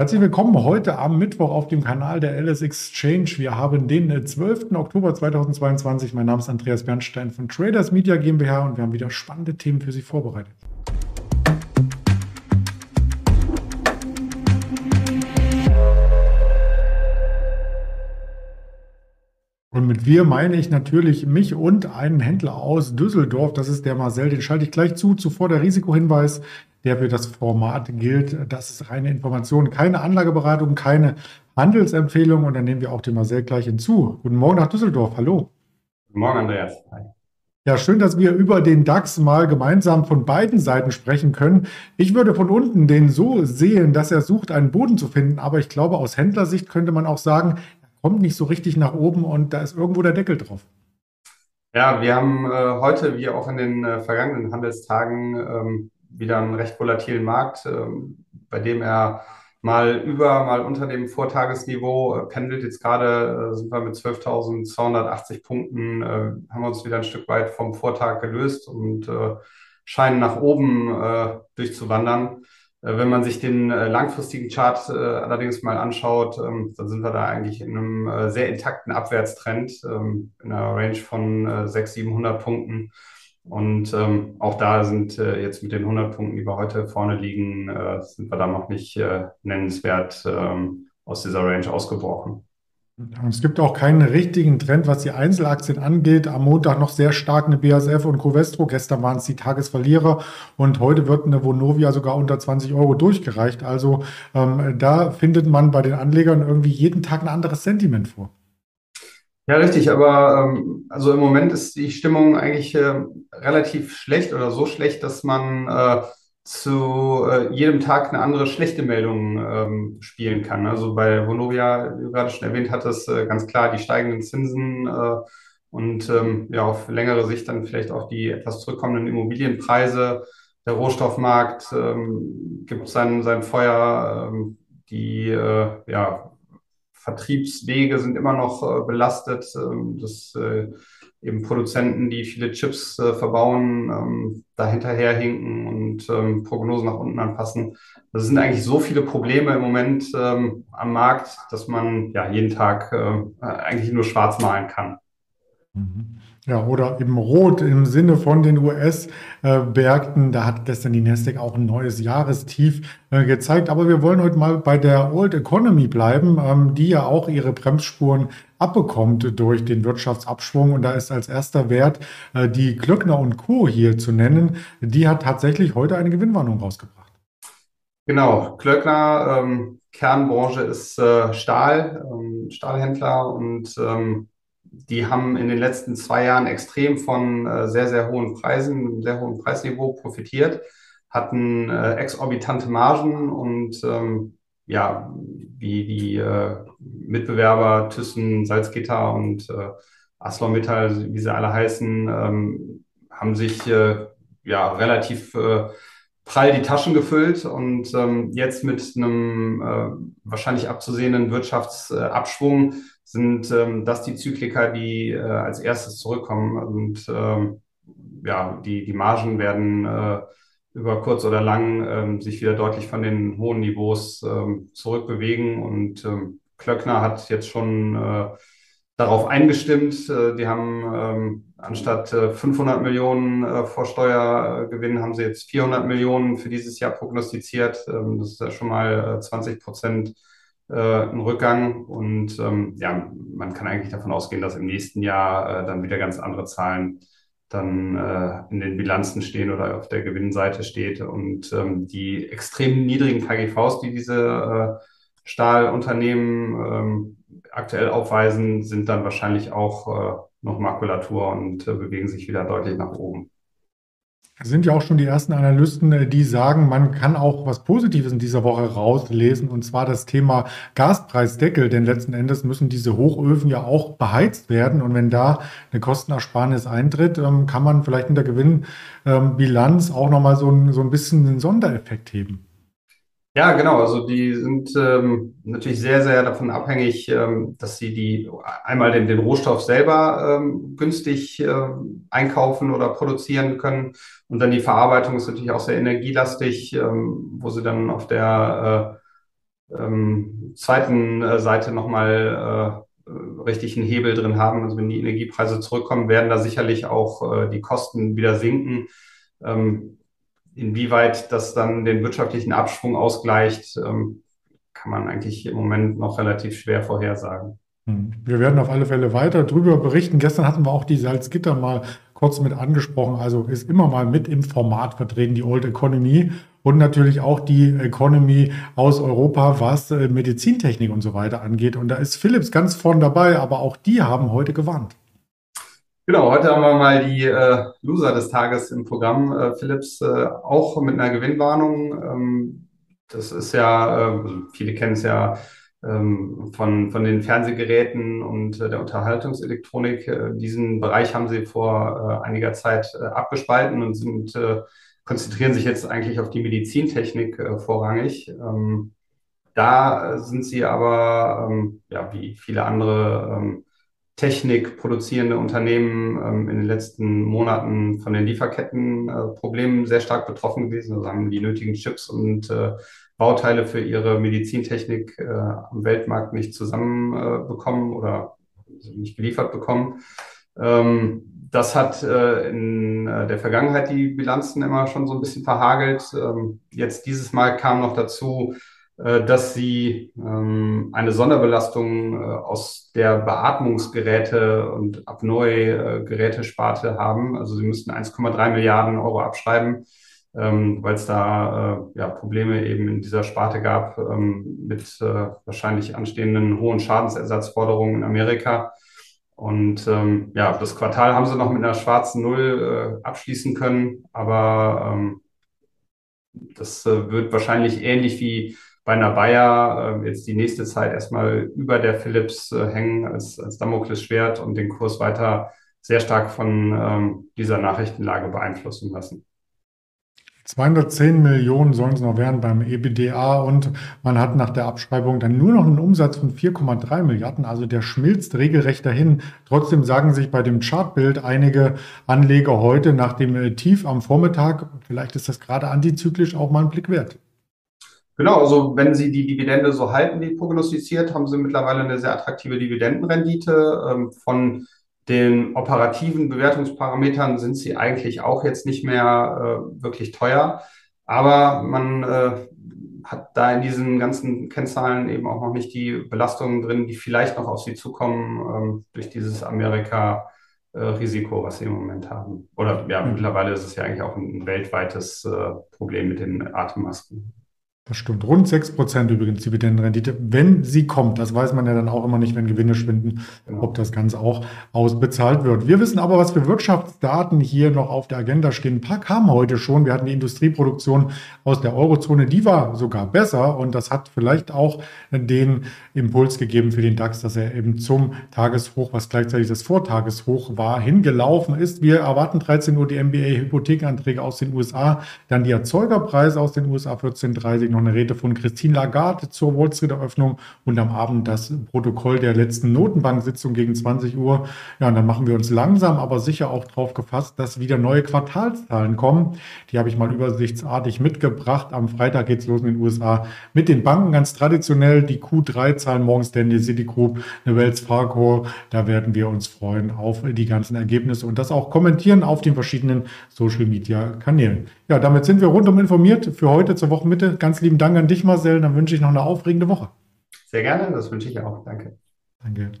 Herzlich willkommen heute am Mittwoch auf dem Kanal der LS Exchange. Wir haben den 12. Oktober 2022. Mein Name ist Andreas Bernstein von Traders Media GmbH und wir haben wieder spannende Themen für Sie vorbereitet. Und mit wir meine ich natürlich mich und einen Händler aus Düsseldorf. Das ist der Marcel, den schalte ich gleich zu. Zuvor der Risikohinweis der für das Format gilt. Das ist reine Information, keine Anlageberatung, keine Handelsempfehlung. Und dann nehmen wir auch den Marcel gleich hinzu. Guten Morgen nach Düsseldorf. Hallo. Guten Morgen, Andreas. Hi. Ja, schön, dass wir über den DAX mal gemeinsam von beiden Seiten sprechen können. Ich würde von unten den so sehen, dass er sucht, einen Boden zu finden. Aber ich glaube, aus Händlersicht könnte man auch sagen, er kommt nicht so richtig nach oben und da ist irgendwo der Deckel drauf. Ja, wir haben äh, heute, wie auch in den äh, vergangenen Handelstagen, ähm, wieder einen recht volatilen Markt, ähm, bei dem er mal über, mal unter dem Vortagesniveau äh, pendelt. Jetzt gerade äh, sind wir mit 12.280 Punkten, äh, haben wir uns wieder ein Stück weit vom Vortag gelöst und scheinen nach oben durchzuwandern. Wenn man sich den langfristigen Chart allerdings mal anschaut, ähm, dann sind wir da eigentlich in einem sehr intakten Abwärtstrend ähm, in einer Range von 600, 700 Punkten. Und ähm, auch da sind äh, jetzt mit den 100 Punkten, die wir heute vorne liegen, äh, sind wir da noch nicht äh, nennenswert ähm, aus dieser Range ausgebrochen. Es gibt auch keinen richtigen Trend, was die Einzelaktien angeht. Am Montag noch sehr stark eine BASF und Covestro. Gestern waren es die Tagesverlierer und heute wird eine Vonovia sogar unter 20 Euro durchgereicht. Also ähm, da findet man bei den Anlegern irgendwie jeden Tag ein anderes Sentiment vor. Ja, richtig, aber ähm, also im Moment ist die Stimmung eigentlich äh, relativ schlecht oder so schlecht, dass man äh, zu äh, jedem Tag eine andere schlechte Meldung ähm, spielen kann. Also bei Vonovia, wie du gerade schon erwähnt hattest, äh, ganz klar die steigenden Zinsen äh, und ähm, ja auf längere Sicht dann vielleicht auch die etwas zurückkommenden Immobilienpreise. Der Rohstoffmarkt ähm, gibt sein, sein Feuer, ähm, die äh, ja, Vertriebswege sind immer noch äh, belastet. Ähm, dass äh, eben Produzenten, die viele Chips äh, verbauen, ähm, da hinterherhinken und ähm, Prognosen nach unten anpassen. Das sind eigentlich so viele Probleme im Moment am Markt, dass man ja jeden Tag eigentlich nur schwarz malen kann. Ja, oder eben rot im Sinne von den US-Märkten. Da hat gestern die Nasdaq auch ein neues Jahrestief äh, gezeigt. Aber wir wollen heute mal bei der Old Economy bleiben, ähm, die ja auch ihre Bremsspuren abbekommt durch den Wirtschaftsabschwung. Und da ist als erster Wert äh, die Klöckner und Co. hier zu nennen. Die hat tatsächlich heute eine Gewinnwarnung rausgebracht. Genau, Klöckner, ähm, Kernbranche ist äh, Stahl, ähm, Stahlhändler und ähm, die haben in den letzten zwei Jahren extrem von äh, sehr, sehr hohen Preisen, sehr hohen Preisniveau profitiert, hatten äh, exorbitante Margen und ähm, ja, wie die äh, Mitbewerber Thyssen, Salzgitter und äh, ArcelorMittal, wie sie alle heißen, ähm, haben sich äh, ja relativ äh, prall die Taschen gefüllt und ähm, jetzt mit einem äh, wahrscheinlich abzusehenden Wirtschaftsabschwung sind ähm, das die Zyklika, die äh, als erstes zurückkommen. Und ähm, ja, die, die Margen werden äh, über kurz oder lang ähm, sich wieder deutlich von den hohen Niveaus ähm, zurückbewegen. Und ähm, Klöckner hat jetzt schon äh, darauf eingestimmt. Äh, die haben ähm, anstatt äh, 500 Millionen äh, vor Steuergewinn haben sie jetzt 400 Millionen für dieses Jahr prognostiziert. Ähm, das ist ja schon mal 20 äh, Prozent äh, ein Rückgang. Und ähm, ja, man kann eigentlich davon ausgehen, dass im nächsten Jahr äh, dann wieder ganz andere Zahlen dann äh, in den Bilanzen stehen oder auf der Gewinnseite steht. Und ähm, die extrem niedrigen KGVs, die diese äh, Stahlunternehmen ähm, aktuell aufweisen, sind dann wahrscheinlich auch äh, noch Makulatur und äh, bewegen sich wieder deutlich nach oben. Es sind ja auch schon die ersten Analysten, äh, die sagen, man kann auch was Positives in dieser Woche rauslesen, und zwar das Thema Gaspreisdeckel, denn letzten Endes müssen diese Hochöfen ja auch beheizt werden. Und wenn da eine Kostenersparnis eintritt, ähm, kann man vielleicht in der Gewinnbilanz auch nochmal so ein, so ein bisschen einen Sondereffekt heben. Ja, genau. Also die sind ähm, natürlich sehr, sehr davon abhängig, ähm, dass sie die einmal den, den Rohstoff selber ähm, günstig äh, einkaufen oder produzieren können. Und dann die Verarbeitung ist natürlich auch sehr energielastig, ähm, wo sie dann auf der ähm, zweiten äh, Seite nochmal äh, richtig einen Hebel drin haben. Also wenn die Energiepreise zurückkommen, werden da sicherlich auch äh, die Kosten wieder sinken. Ähm, inwieweit das dann den wirtschaftlichen Abschwung ausgleicht, ähm, kann man eigentlich im Moment noch relativ schwer vorhersagen. Hm. Wir werden auf alle Fälle weiter darüber berichten. Gestern hatten wir auch die Salzgitter mal kurz mit angesprochen. Also ist immer mal mit im Format vertreten, die Old Economy und natürlich auch die Economy aus Europa, was äh, Medizintechnik und so weiter angeht. Und da ist Philips ganz vorn dabei, aber auch die haben heute gewarnt. Genau, heute haben wir mal die äh, Loser des Tages im Programm. Äh, Philips äh, auch mit einer Gewinnwarnung. Ähm, das ist ja, äh, viele kennen es ja ähm, von, von den Fernsehgeräten und äh, der Unterhaltungselektronik. Äh, diesen Bereich haben sie vor äh, einiger Zeit abgespalten und sind, konzentrieren sich jetzt eigentlich auf die Medizintechnik vorrangig. Ähm, da sind sie aber, ähm, ja, wie viele andere ähm, Technik produzierende Unternehmen ähm, in den letzten Monaten von den Lieferkettenproblemen sehr stark betroffen gewesen. Also haben die nötigen Chips und Bauteile für ihre Medizintechnik äh, am Weltmarkt nicht zusammenbekommen äh, oder nicht geliefert bekommen. Ähm, das hat äh, in äh, der Vergangenheit die Bilanzen immer schon so ein bisschen verhagelt. Ähm, jetzt dieses Mal kam noch dazu, äh, dass sie ähm, eine Sonderbelastung äh, aus der Beatmungsgeräte und Apnoe-Gerätesparte haben. Also sie müssten 1,3 Milliarden Euro abschreiben ähm, weil es da äh, ja, Probleme eben in dieser Sparte gab ähm, mit äh, wahrscheinlich anstehenden hohen Schadensersatzforderungen in Amerika. Und ähm, ja, das Quartal haben sie noch mit einer schwarzen Null äh, abschließen können, aber ähm, das äh, wird wahrscheinlich ähnlich wie bei einer Bayer äh, jetzt die nächste Zeit erstmal über der Philips äh, hängen als, als Damoklesschwert und den Kurs weiter sehr stark von ähm, dieser Nachrichtenlage beeinflussen lassen. 210 Millionen sollen es noch werden beim EBDA und man hat nach der Abschreibung dann nur noch einen Umsatz von 4,3 Milliarden. Also der schmilzt regelrecht dahin. Trotzdem sagen sich bei dem Chartbild einige Anleger heute nach dem äh, Tief am Vormittag, vielleicht ist das gerade antizyklisch auch mal ein Blick wert. Genau, also wenn Sie die Dividende so halten, wie prognostiziert, haben Sie mittlerweile eine sehr attraktive Dividendenrendite ähm, von den operativen Bewertungsparametern sind sie eigentlich auch jetzt nicht mehr äh, wirklich teuer. Aber man äh, hat da in diesen ganzen Kennzahlen eben auch noch nicht die Belastungen drin, die vielleicht noch auf sie zukommen ähm, durch dieses Amerika-Risiko, was sie im Moment haben. Oder ja, mittlerweile ist es ja eigentlich auch ein, ein weltweites äh, Problem mit den Atemmasken. Das stimmt. Rund 6% übrigens Dividendenrendite, wenn sie kommt. Das weiß man ja dann auch immer nicht, wenn Gewinne schwinden, genau. ob das Ganze auch ausbezahlt wird. Wir wissen aber, was für Wirtschaftsdaten hier noch auf der Agenda stehen. Ein paar kamen heute schon. Wir hatten die Industrieproduktion aus der Eurozone, die war sogar besser und das hat vielleicht auch den Impuls gegeben für den DAX, dass er eben zum Tageshoch, was gleichzeitig das Vortageshoch war, hingelaufen ist. Wir erwarten 13 Uhr die MBA-Hypothekenanträge aus den USA, dann die Erzeugerpreise aus den USA 14.30 noch eine Rede von Christine Lagarde zur Wall Street Eröffnung und am Abend das Protokoll der letzten Notenbank-Sitzung gegen 20 Uhr. Ja, und dann machen wir uns langsam, aber sicher auch darauf gefasst, dass wieder neue Quartalszahlen kommen. Die habe ich mal übersichtsartig mitgebracht. Am Freitag geht es los in den USA mit den Banken ganz traditionell. Die Q3-Zahlen morgen Stanley Citigroup, eine Wells Fargo. Da werden wir uns freuen auf die ganzen Ergebnisse und das auch kommentieren auf den verschiedenen Social Media Kanälen. Ja, damit sind wir rundum informiert für heute zur Wochenmitte. Ganz lieben Dank an dich, Marcel. Dann wünsche ich noch eine aufregende Woche. Sehr gerne, das wünsche ich auch. Danke. Danke.